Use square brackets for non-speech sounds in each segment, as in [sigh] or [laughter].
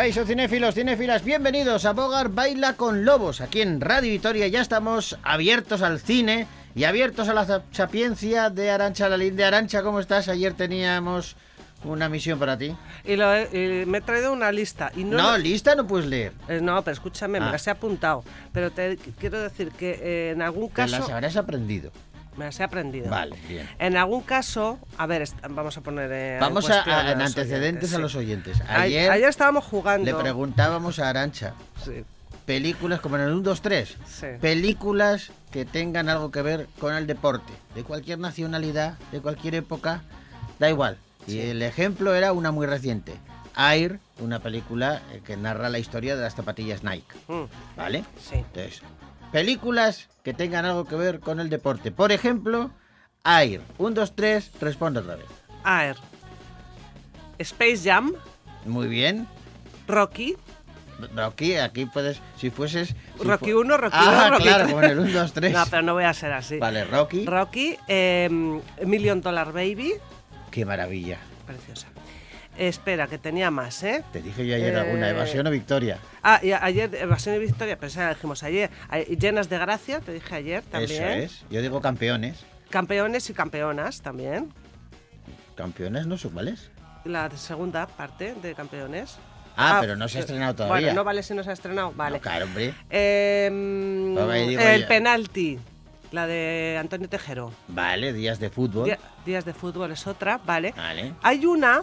Kaiso cinéfilos, cinéfilas, bienvenidos a Bogar Baila con Lobos. Aquí en Radio Vitoria ya estamos abiertos al cine y abiertos a la sapiencia de Arancha Lalín. De Arancha, ¿cómo estás? Ayer teníamos una misión para ti. Y, lo he- y me he traído una lista. Y no, No, lista no puedes leer. Eh, no, pero escúchame, me Ah. las he apuntado. Pero te quiero decir que eh, en algún Te caso las habrás aprendido. Me las he aprendido. Vale, bien. En algún caso, a ver, vamos a poner. eh, Vamos a, en antecedentes oyentes, a los oyentes. Ayer, ayer estábamos jugando. le preguntábamos a Arancha Sí, películas como en el 1, 2, 3. sí. Películas que tengan algo que ver con el deporte, de cualquier nacionalidad, de cualquier época, da igual. Y el ejemplo era una muy reciente, Air, una película eh, que narra la historia de las zapatillas Nike, Mm, ¿vale? sí. Entonces, películas que tengan algo que ver con el deporte. Por ejemplo, Air. 1, 2, 3, responde otra vez. Air. Space Jam, Muy bien. Rocky, Rocky, aquí puedes, si fueses... si Rocky fu- 1, Rocky ah, 2, Rocky claro, 3. como en el 1, 2, 3. No, pero no voy a ser así. Vale, Rocky. Rocky, eh, Million Dollar Baby, Qué maravilla. preciosa. Espera, que tenía más, ¿eh? Te dije yo ayer alguna, Eh, evasión o victoria. Ah, y ayer, Evasión y Victoria, pero esa la dijimos ayer. Llenas de gracia, te dije ayer también. Eso es. Yo digo campeones. Campeones y campeonas también. Campeones no son cuáles. La segunda parte de campeones. Ah, pero no se ha estrenado todavía. Bueno, no vale si no se ha estrenado. Vale. No, claro, hombre. Eh, Pues el penalti, la de Antonio Tejero. Vale, días de fútbol. Día- días de fútbol es otra, vale. Vale. Hay una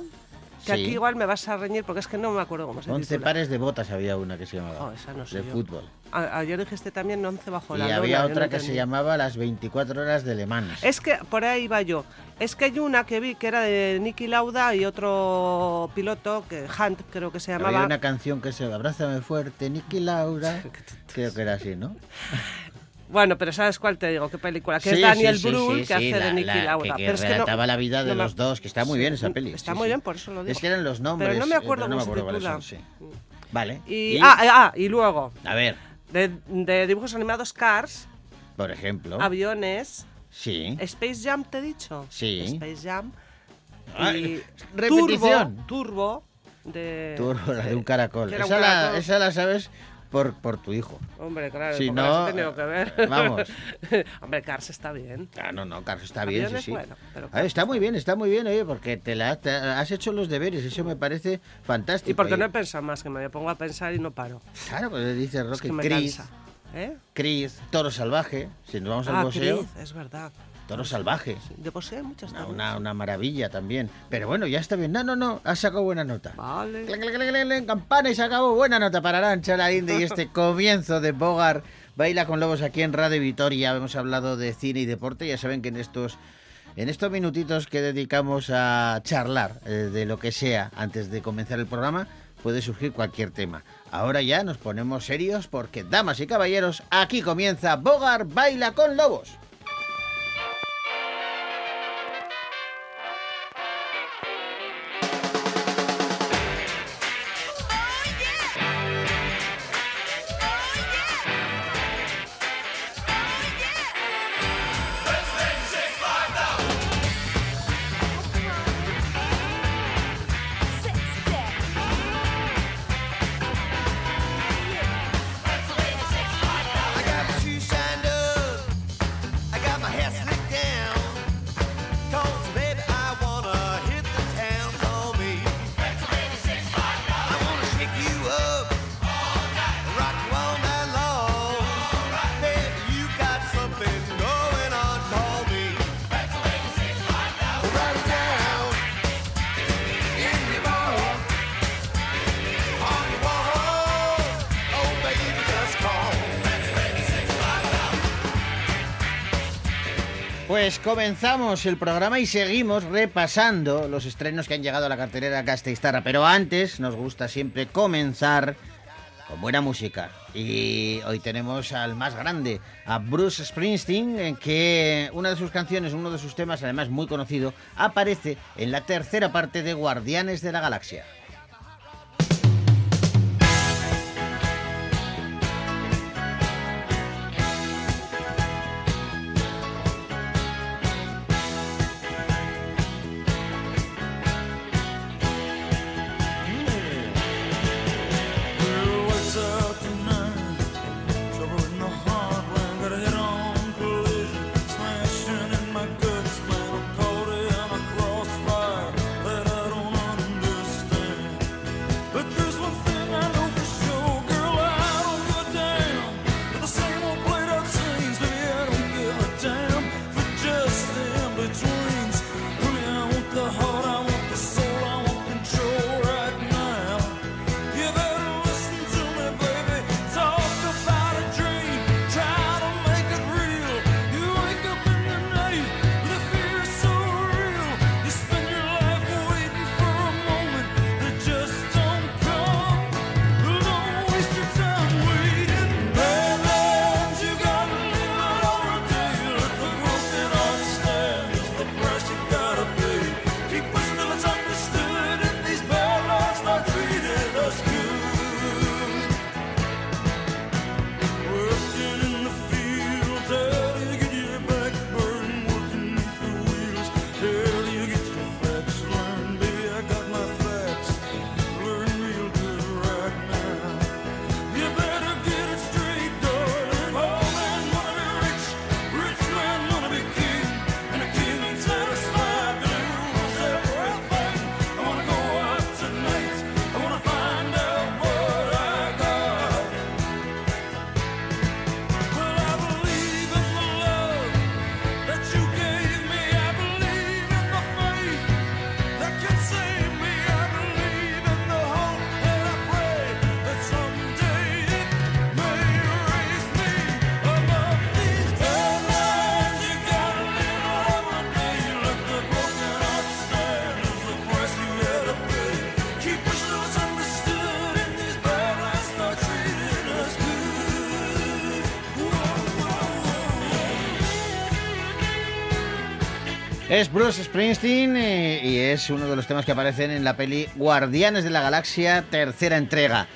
que Sí. aquí igual me vas a reñir porque es que no me acuerdo cómo se 11 titula. pares de botas había una que se llamaba. Oh, esa no sé de yo. fútbol. A- ayer dijiste también 11 bajo Y la lona, había no otra que se llamaba Las 24 horas de Le Mans. Es que por ahí iba yo. Es que hay una que vi que era de Nicky Lauda y otro piloto, que Hunt creo que se Había llamaba. una canción que se Abrázame fuerte, Nicky Laura. [laughs] Creo que era así, ¿no? [laughs] Bueno, pero ¿sabes cuál te digo? ¿Qué película? Que Sí, es Daniel sí, sí, Brühl, sí, que hace la- de Nicky la- Lauda. Que, que pero es que no- relataba la vida de no me- los dos, que está muy bien esa Sí, peli. Está muy bien, por eso lo digo. Es que eran los nombres. Pero no me eh, acuerdo no se acuerdo. Vale. Y, Ah, ah, y luego, A ver, de, de dibujos animados Cars, por ejemplo. aviones, Sí. Space Jam, te he dicho. Sí. Space Jam. Ah, y repetición. Turbo, Turbo de... Turbo, la de un caracol. era un Esa, La, esa la sabes por, por tu hijo. Hombre, claro, Si no, he tenido que ver. vamos. [laughs] Hombre, Cars está bien. Ah, no, no, Carlos, está bien, sí, sí. bueno, pero está muy bien, está muy bien, oye, porque te, la, te has hecho los deberes, eso me parece fantástico. Y porque oye. no he pensado más, que me pongo a pensar y no paro. Claro, pues dice Es Rocky, que Chris. ¿Eh? Chris, Toro Salvaje, si nos vamos al Ah, boxeo, Chris, es verdad. Toro Salvaje. De posee muchas Una, una, una maravilla también. Pero bueno, ya está bien. No, no, no, has sacado buena nota. Vale. Clan, clan, clan, Campana y se acabó. Buena nota para Arancha Larinde y este [laughs] comienzo de Bogar Baila con Lobos aquí en Radio Vitoria. Hemos hablado de cine y deporte. Ya saben que en estos, en estos minutitos que dedicamos a charlar eh, de lo que sea antes de comenzar el programa, puede surgir cualquier tema. Ahora ya nos ponemos serios porque, damas y caballeros, aquí comienza Bogar Baila con Lobos. Pues comenzamos el programa y seguimos repasando los estrenos que han llegado a la cartelera Gasteiztarra. Pero antes nos gusta siempre comenzar con buena música. Y hoy tenemos al más grande, a Bruce Springsteen, en que una de sus canciones, uno de sus temas, además muy conocido, aparece en la tercera parte de Guardianes de la Galaxia. Es Bruce Springsteen eh, y es uno de los temas que aparecen en la peli Guardianes de la Galaxia, tercera entrega.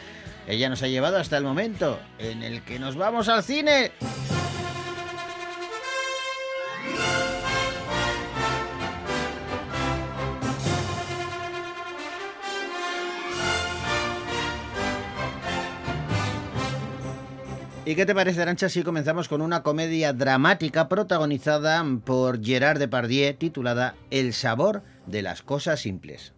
Ella nos ha llevado hasta el momento en el que nos vamos al cine. ¿Y qué te parece, Arancha, si comenzamos con una comedia dramática protagonizada por Gerard Depardieu titulada El sabor de las cosas simples?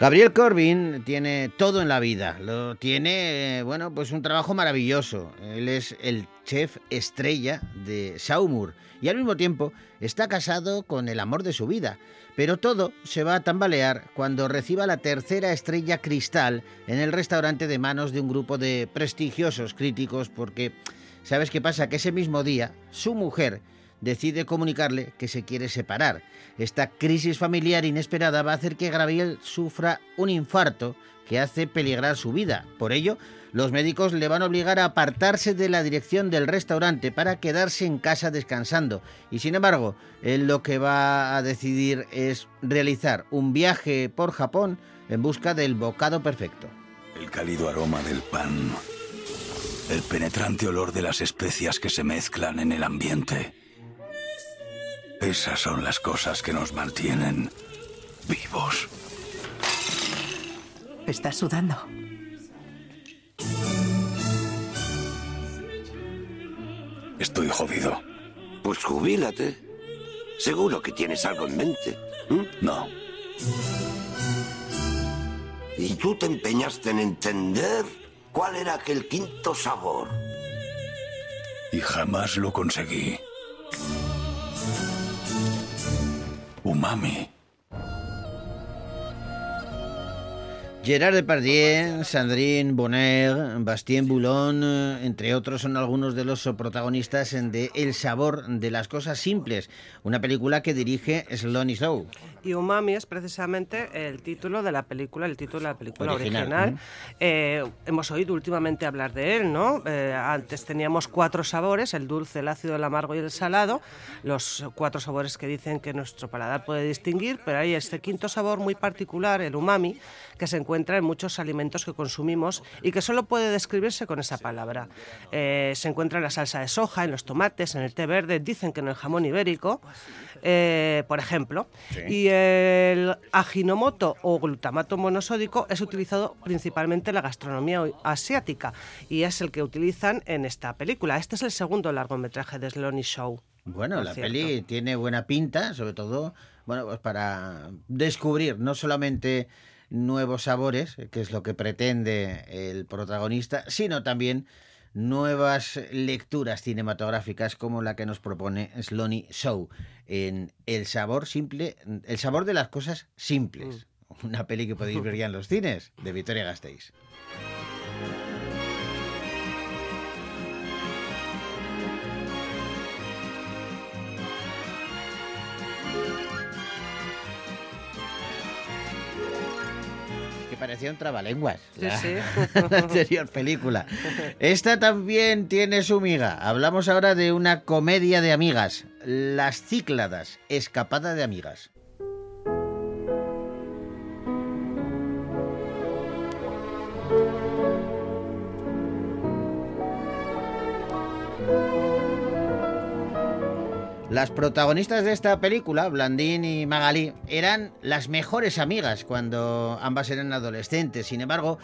Gabriel Corbin tiene todo en la vida. Lo tiene, eh, bueno, pues un trabajo maravilloso. Él es el chef estrella de Saumur y al mismo tiempo está casado con el amor de su vida. Pero todo se va a tambalear cuando reciba la tercera estrella cristal en el restaurante de manos de un grupo de prestigiosos críticos porque, ¿sabes qué pasa? Que ese mismo día su mujer decide comunicarle que se quiere separar. Esta crisis familiar inesperada va a hacer que Gabriel sufra un infarto que hace peligrar su vida. Por ello, los médicos le van a obligar a apartarse de la dirección del restaurante para quedarse en casa descansando. Y sin embargo, él lo que va a decidir es realizar un viaje por Japón en busca del bocado perfecto. El cálido aroma del pan. El penetrante olor de las especias que se mezclan en el ambiente. Esas son las cosas que nos mantienen vivos. Estás sudando. Estoy jodido. Pues jubílate. Seguro que tienes algo en mente. No, Y tú te empeñaste en entender cuál era aquel quinto sabor. y jamás lo conseguí. Umami. Gerard Depardieu, Sandrine Bonner, Bastien Boulon, entre otros, son algunos de los protagonistas de El sabor de las cosas simples, una película que dirige Sloane Slow. Y Umami es precisamente el título de la película, el título de la película Original. Eh, hemos oído últimamente hablar de él, ¿no? Eh, antes teníamos cuatro sabores, el dulce, el ácido, el amargo y el salado, los cuatro sabores que dicen que nuestro paladar puede distinguir, pero hay este quinto sabor muy particular, el umami, que se encuentra en muchos alimentos que consumimos y que solo puede describirse con esa palabra. Eh, se encuentra en la salsa de soja, en los tomates, en el té verde, dicen que en el jamón ibérico, eh, por ejemplo. Y el aginomoto o glutamato monosódico es utilizado principalmente en la gastronomía asiática y es el que utilizan en esta película. Este es el segundo largometraje de Sloane Show. Bueno, la cierto. peli tiene buena pinta, sobre todo, bueno, pues para descubrir no solamente nuevos sabores, que es lo que pretende el protagonista, sino también nuevas lecturas cinematográficas como la que nos propone Sloane Show en El sabor simple, El sabor de las cosas simples. Una peli que podéis ver ya en los cines de Victoria Gasteiz. Parecía un trabalenguas. Sí, la, sí. la [laughs] anterior película. Esta también tiene su miga. Hablamos ahora de una comedia de amigas. Las Cícladas, escapada de amigas. Las protagonistas de esta película, Blandín y Magalí, eran las mejores amigas cuando ambas eran adolescentes. Sin embargo,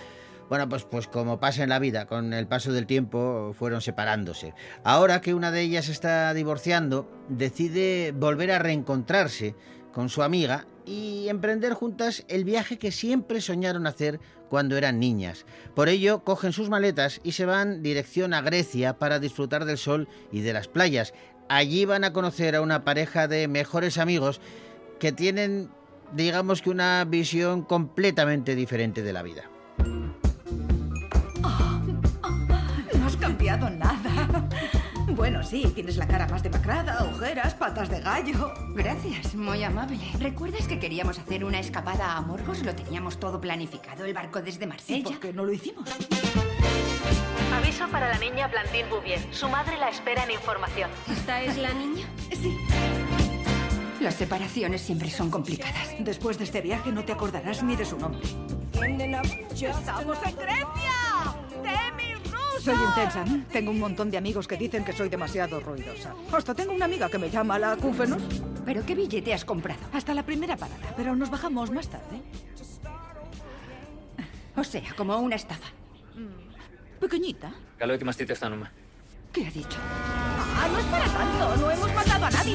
bueno, pues, pues como pasa en la vida, con el paso del tiempo fueron separándose. Ahora que una de ellas está divorciando, decide volver a reencontrarse con su amiga y emprender juntas el viaje que siempre soñaron hacer cuando eran niñas. Por ello, cogen sus maletas y se van dirección a Grecia para disfrutar del sol y de las playas. Allí van a conocer a una pareja de mejores amigos que tienen digamos que una visión completamente diferente de la vida. No has cambiado nada. Bueno, sí, tienes la cara más demacrada, ojeras, patas de gallo. Gracias, muy amable. ¿Recuerdas que queríamos hacer una escapada a Morgos? Lo teníamos todo planificado, el barco desde ¿Y Marsella. por qué no lo hicimos? Aviso para la niña Blandine Bouvier. Su madre la espera en información. ¿Esta es la niña? Sí. Las separaciones siempre son complicadas. Después de este viaje no te acordarás ni de su nombre. ¡Estamos en Grecia! ¡Temi Soy intensa. ¿no? Tengo un montón de amigos que dicen que soy demasiado ruidosa. Hasta tengo una amiga que me llama la Cúfenos. ¿Pero qué billete has comprado? Hasta la primera parada, pero nos bajamos más tarde. O sea, como una estafa. Pequeñita. ¿Qué ha dicho? Ah, no es para tanto, no hemos matado a nadie.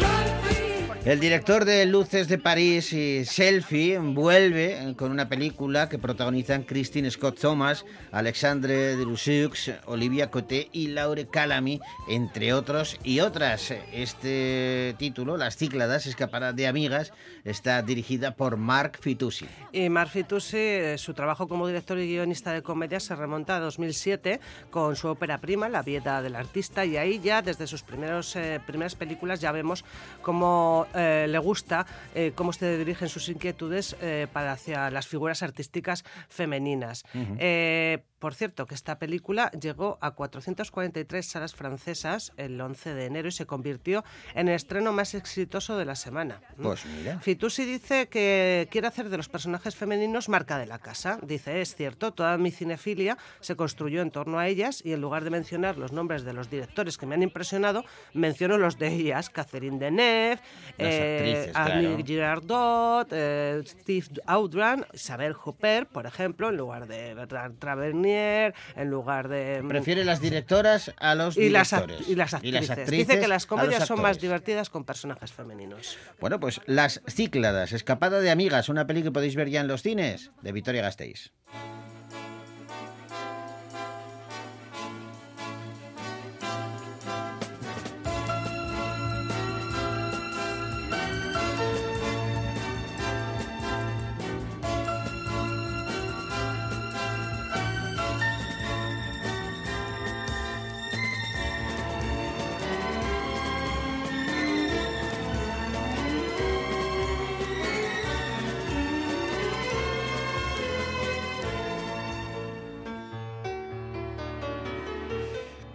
El director de Luces de París y Selfie vuelve con una película que protagonizan Christine Scott Thomas, Alexandre Delusiux, Olivia Coté y Laure Calamy, entre otros y otras. Este título, Las Cícladas, escapará de amigas, está dirigida por Mark Fitoussi. Y Mark Fitoussi, eh, su trabajo como director y guionista de comedia se remonta a 2007 con su ópera prima, La Vieta del Artista, y ahí ya desde sus primeros, eh, primeras películas ya vemos cómo eh, le gusta, eh, cómo se dirigen sus inquietudes eh, para hacia las figuras artísticas femeninas. Eh, por cierto, que esta película llegó a 443 salas francesas el 11 de enero y se convirtió en el estreno más exitoso de la semana. Pues mira. Fitoussi dice que quiere hacer de los personajes femeninos marca de la casa. Dice, es cierto, toda mi cinefilia se construyó en torno a ellas y en lugar de mencionar los nombres de los directores que me han impresionado, menciono los de ellas, Catherine Deneuve, claro. Annie Girardot, eh, Steve Audran, Isabel Huppert, por ejemplo, en lugar de Bertrand Tavernier, en lugar de... mm, Prefiere las directoras a los y las, directores. y las actrices. Dice que las comedias son más divertidas con personajes femeninos. Bueno, pues Las Cícladas, Escapada de Amigas, una peli que podéis ver ya en los cines, de Victoria Gasteiz.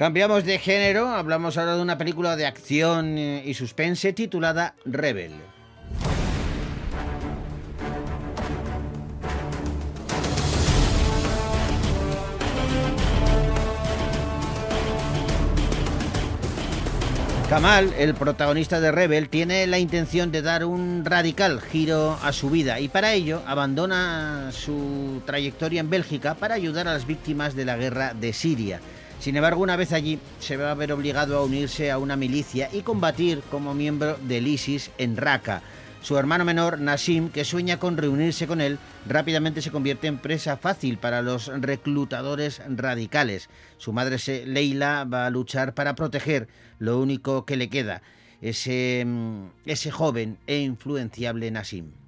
Cambiamos de género, hablamos ahora de una película de acción eh, y suspense titulada Rebel. Kamal, el protagonista de Rebel, tiene la intención de dar un radical giro a su vida y para ello abandona su trayectoria en Bélgica para ayudar a las víctimas de la guerra de Siria. Sin embargo, una vez allí, se va a ver obligado a unirse a una milicia y combatir como miembro del ISIS en Raqqa. Su hermano menor, Nassim, que sueña con reunirse con él, rápidamente se convierte en presa fácil para los reclutadores radicales. Su madre, Leila, va a luchar para proteger lo único que le queda, ese, mm, ese joven e influenciable Nassim.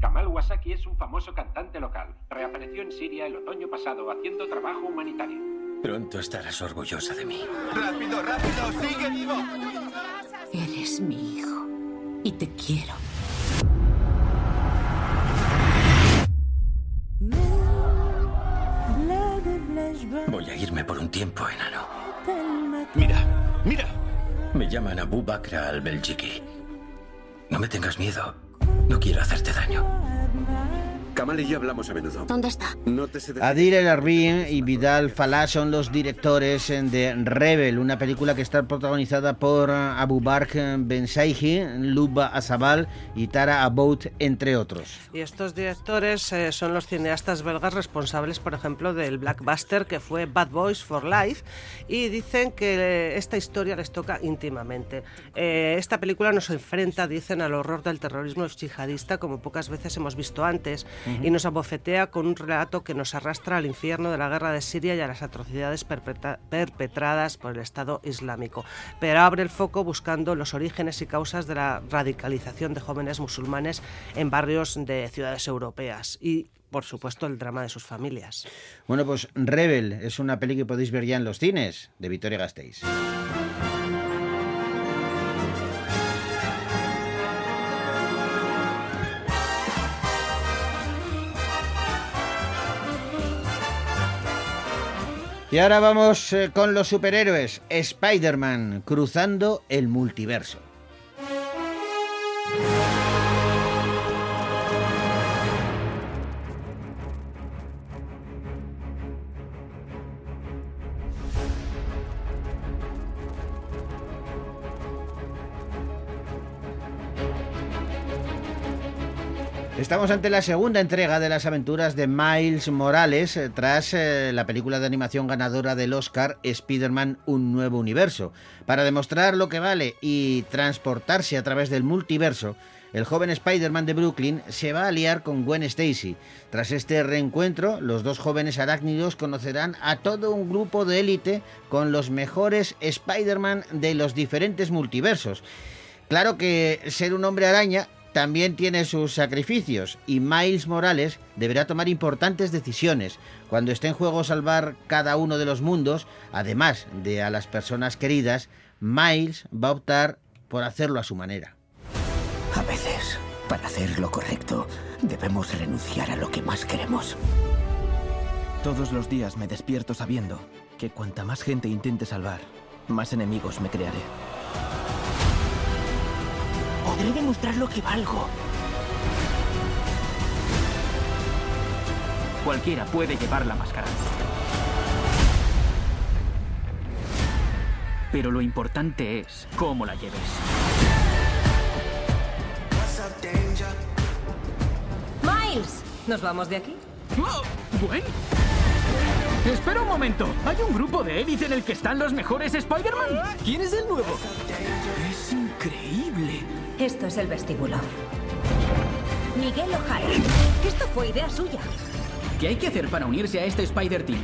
Kamal Wasaki es un famoso cantante local. Reapareció en Siria el otoño pasado haciendo trabajo humanitario. Pronto estarás orgullosa de mí. ¡Rápido, rápido! ¡Sigue vivo! Eres mi hijo. Y te quiero. Voy a irme por un tiempo, enano. Mira, mira. Me llaman Abu Bakr al-Beljiki. No me tengas miedo. No quiero hacerte daño. Kamal y yo hablamos a menudo. ¿Dónde está? No te sé Adil El Arbin y Vidal Falah son los directores de Rebel, una película que está protagonizada por Abu Bakr Ben Saigi, Luba Azabal y Tara About, entre otros. Y estos directores eh, son los cineastas belgas responsables, por ejemplo, del blockbuster que fue Bad Boys for Life y dicen que eh, esta historia les toca íntimamente. Eh, esta película nos enfrenta, dicen, al horror del terrorismo yihadista como pocas veces hemos visto antes y nos abofetea con un relato que nos arrastra al infierno de la guerra de Siria y a las atrocidades perpetra- perpetradas por el Estado Islámico. Pero abre el foco buscando los orígenes y causas de la radicalización de jóvenes musulmanes en barrios de ciudades europeas y, por supuesto, el drama de sus familias. Bueno, pues Rebel es una peli que podéis ver ya en los cines de Victoria Gasteiz. Y ahora vamos eh, con los superhéroes. Spider-Man cruzando el multiverso. Estamos ante la segunda entrega de las aventuras de Miles Morales eh, tras eh, la película de animación ganadora del Oscar Spider-Man Un Nuevo Universo. Para demostrar lo que vale y transportarse a través del multiverso, el joven Spider-Man de Brooklyn se va a liar con Gwen Stacy. Tras este reencuentro, los dos jóvenes arácnidos conocerán a todo un grupo de élite con los mejores Spider-Man de los diferentes multiversos. Claro que ser un hombre araña también tiene sus sacrificios y Miles Morales deberá tomar importantes decisiones cuando esté en juego salvar cada uno de los mundos, además de a las personas queridas, Miles va a optar por hacerlo a su manera. A veces, para hacer lo correcto, debemos renunciar a lo que más queremos. Todos los días me despierto sabiendo que cuanta más gente intente salvar, más enemigos me crearé. Podré demostrar lo que valgo. Cualquiera puede llevar la máscara. Pero lo importante es cómo la lleves. Miles, ¿nos vamos de aquí? ¡Oh! ¿Gwen? Espera un momento. ¿Hay un grupo de élite en el que están los mejores Spider-Man? ¿Quién es el nuevo? Es increíble. Esto es el vestíbulo. Miguel O'Hara. Esto fue idea suya. ¿Qué hay que hacer para unirse a este Spider-Team?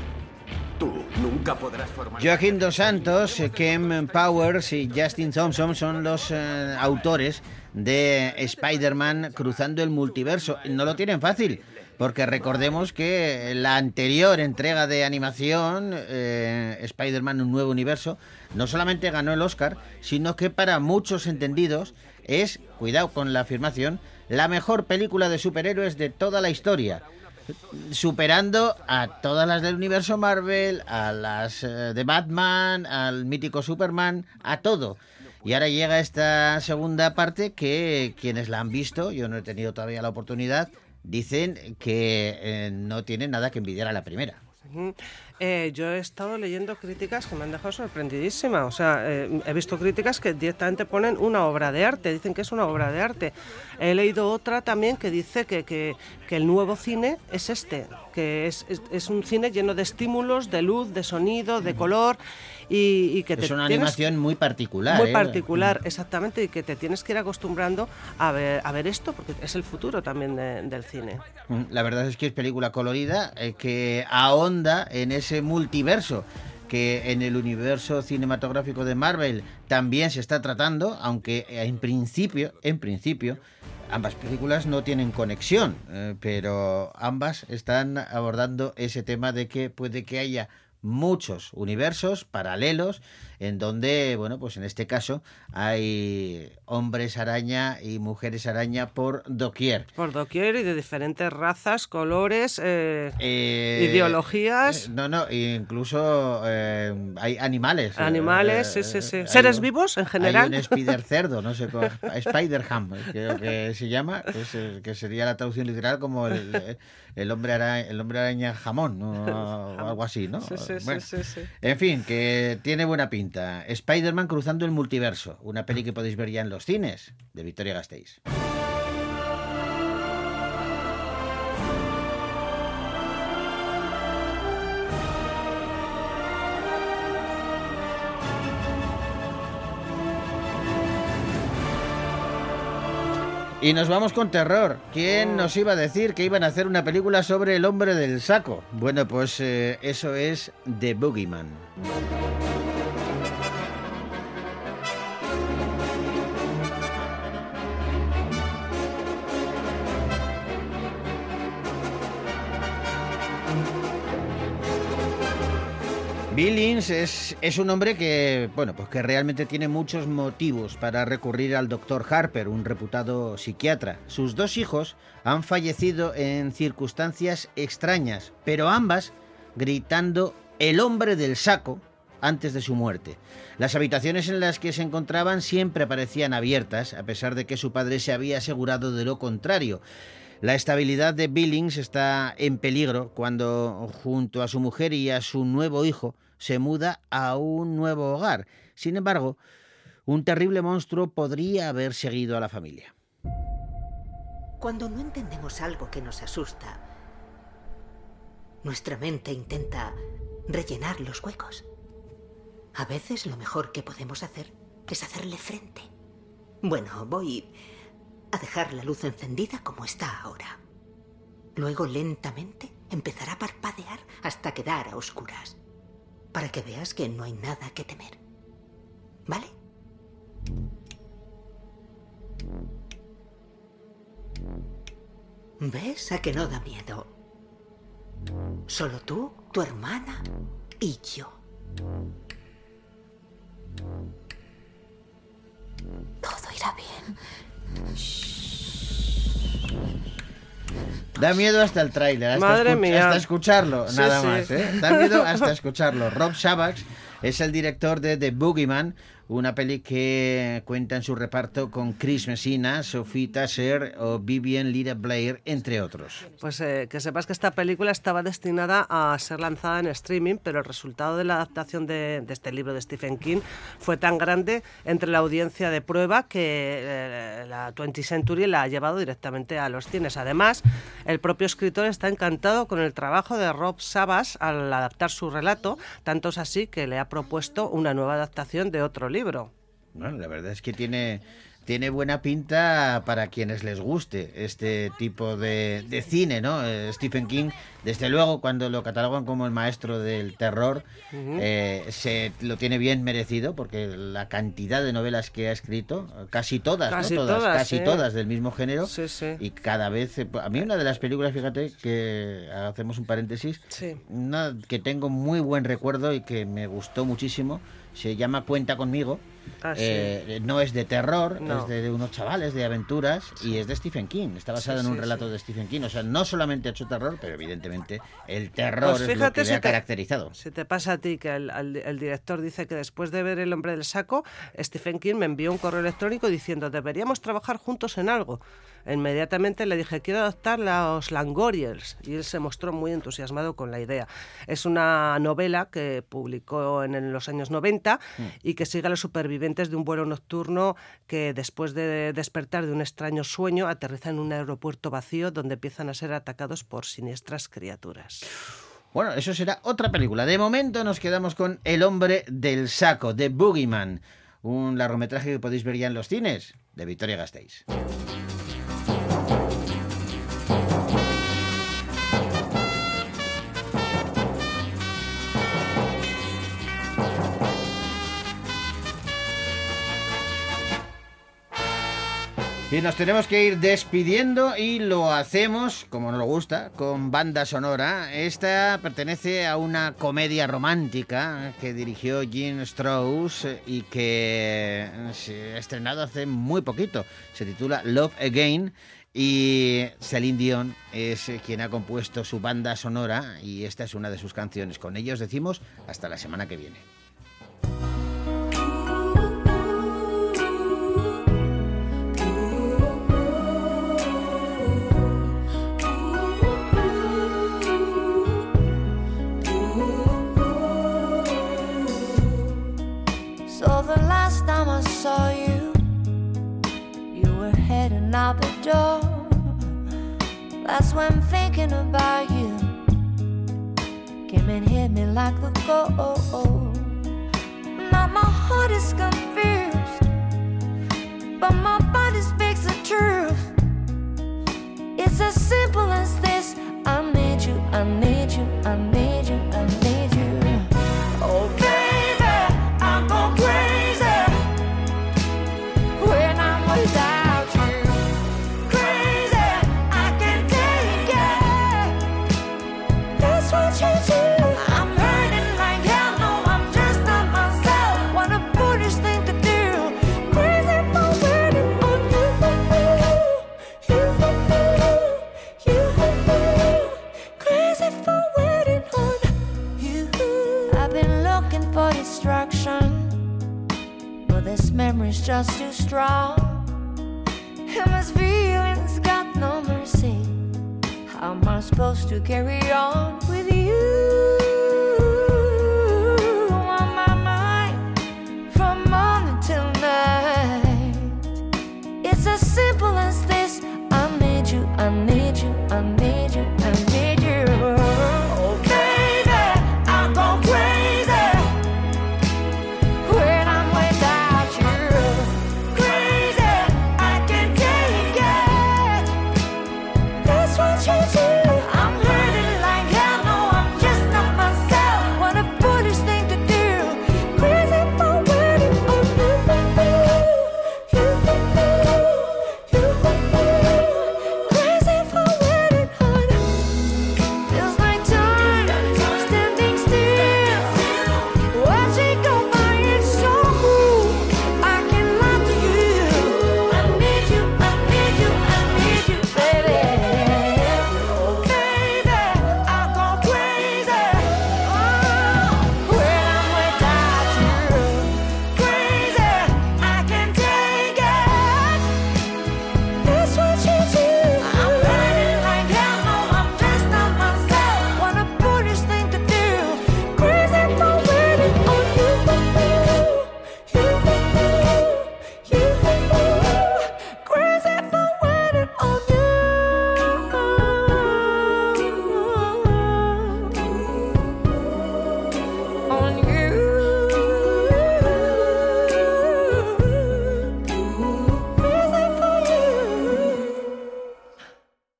Tú nunca podrás formar. Joaquín Dos Santos, Ken Powers y Justin Thompson son los eh, autores de Spider-Man cruzando el multiverso. No lo tienen fácil, porque recordemos que la anterior entrega de animación, eh, Spider-Man Un Nuevo Universo, no solamente ganó el Oscar, sino que para muchos entendidos es, cuidado con la afirmación, la mejor película de superhéroes de toda la historia superando a todas las del universo Marvel, a las eh, de Batman, al mítico Superman, a todo. Y ahora llega esta segunda parte que quienes la han visto, yo no he tenido todavía la oportunidad, dicen que eh, no tiene nada que envidiar a la primera. Eh, yo he estado leyendo críticas que me han dejado sorprendidísima. O sea, eh, he visto críticas que directamente ponen una obra de arte, dicen que es una obra de arte. He leído otra también que dice que, que- que el nuevo cine es este, que es, es- es un cine lleno de estímulos, de luz, de sonido, de color y, y que Es te una tienes- animación muy particular. muy ¿eh? particular, exactamente, y que te tienes que ir acostumbrando a ver, a ver esto, porque es el futuro también de- del cine. Mm, La verdad es que es película colorida eh, que ahonda en ese multiverso que en el universo cinematográfico de Marvel también se está tratando, aunque en principio, en principio, ambas películas no tienen conexión, eh, pero ambas están abordando ese tema de que puede que haya muchos universos paralelos en donde, bueno, pues en este caso hay hombres araña y mujeres araña por doquier. Por doquier y de diferentes razas, colores, eh, Eh, ideologías. eh, no, no, incluso eh, hay animales. Animales, sí, sí, sí. ¿Seres un- vivos en general? Hay un spider [laughs] cerdo, no sé cómo. Spider-Ham, creo que se llama, que, es, que sería la traducción literal como el, el hombre, araña, el hombre araña jamón, [laughs] o algo así, ¿no? Sí, sí, Bueno, sí, sí. En fin, que tiene buena pinta. Spider-Man cruzando el multiverso, una peli que podéis ver ya en los cines, de Victoria Gasteiz. Y nos vamos con terror. ¿Quién nos iba a decir que iban a hacer una película sobre el hombre del saco? Bueno, pues eh, eso es The Boogeyman. Billings es, es un hombre que, bueno, pues que realmente tiene muchos motivos para recurrir al doctor Harper, un reputado psiquiatra. Sus dos hijos han fallecido en circunstancias extrañas, pero ambas gritando el hombre del saco antes de su muerte. Las habitaciones en las que se encontraban siempre parecían abiertas, a pesar de que su padre se había asegurado de lo contrario. La estabilidad de Billings está en peligro cuando, junto a su mujer y a su nuevo hijo, se muda a un nuevo hogar. Sin embargo, un terrible monstruo podría haber seguido a la familia. Cuando no entendemos algo que nos asusta, nuestra mente intenta rellenar los huecos. A veces lo mejor que podemos hacer es hacerle frente. Bueno, voy a dejar la luz encendida como está ahora. Luego lentamente empezará a parpadear hasta quedar a oscuras, para que veas que no hay nada que temer. ¿Vale? ¿Ves a que no da miedo? Solo tú, tu hermana y yo. Todo irá bien. Da miedo hasta el tráiler, hasta, escu- hasta escucharlo, Sí, nada sí. más. ¿eh? Da miedo hasta escucharlo. Rob Shabax es el director de The Boogeyman, una peli que cuenta en su reparto con Chris Messina, Sophie Tasser o Vivian Lira Blair, entre otros. Pues eh, que sepas que esta película estaba destinada a ser lanzada en streaming, pero el resultado de la adaptación de, este libro de Stephen King fue tan grande entre la audiencia de prueba que eh, la 20th Century la ha llevado directamente a los cines. Además, el propio escritor está encantado con el trabajo de Rob Sabas al adaptar su relato, tanto es así que le ha propuesto una nueva adaptación de otro libro. Bueno, la verdad es que tiene, tiene buena pinta para quienes les guste este tipo de, de cine, ¿no? Eh, Stephen King, desde luego, cuando lo catalogan como el maestro del terror, eh, se lo tiene bien merecido, porque la cantidad de novelas que ha escrito, casi todas, ¿no? Casi todas, todas, casi todas del mismo género, Sí, sí. y cada vez, eh, a mí una de las películas, fíjate, que hacemos un paréntesis, Sí. una que tengo muy buen recuerdo y que me gustó muchísimo, se llama Cuenta conmigo. Ah, sí. Eh, no es de terror, No. es de, de unos chavales de aventuras y es de Stephen King. Está basado Sí, en un relato de Stephen King. O sea, no solamente ha hecho terror, pero evidentemente el terror Pues es lo que le ha te- caracterizado. Si te pasa a ti que el, al- el director dice que después de ver El hombre del saco, Stephen King me envió un correo electrónico diciendo deberíamos trabajar juntos en algo. Inmediatamente le dije quiero adaptar los Langoriers y él se mostró muy entusiasmado con la idea. Es una novela que publicó en, los años 90 y que sigue a los supervivientes de un vuelo nocturno que después de despertar de un extraño sueño aterriza en un aeropuerto vacío donde empiezan a ser atacados por siniestras criaturas. Bueno, eso será otra película. De momento nos quedamos con El hombre del saco, de Boogeyman. Un largometraje que podéis ver ya en los cines, de Victoria Gasteiz. Y nos tenemos que ir despidiendo y lo hacemos, como nos gusta, con banda sonora. Esta pertenece a una comedia romántica que dirigió Gene Strauss y que se ha estrenado hace muy poquito. Se titula Love Again y Celine Dion es quien ha compuesto su banda sonora y esta es una de sus canciones. Con ellos decimos hasta la semana que viene. out the door. That's when I'm thinking about you. Came and hit me like the cold. Now my heart is confused, but my body speaks the truth. It's as simple as this. I need you, I need you, I need you. Just too strong. And this feeling's got no mercy. How am I supposed to carry on with you? On my mind from morning till night. It's as simple as this. I need you, I need you, I need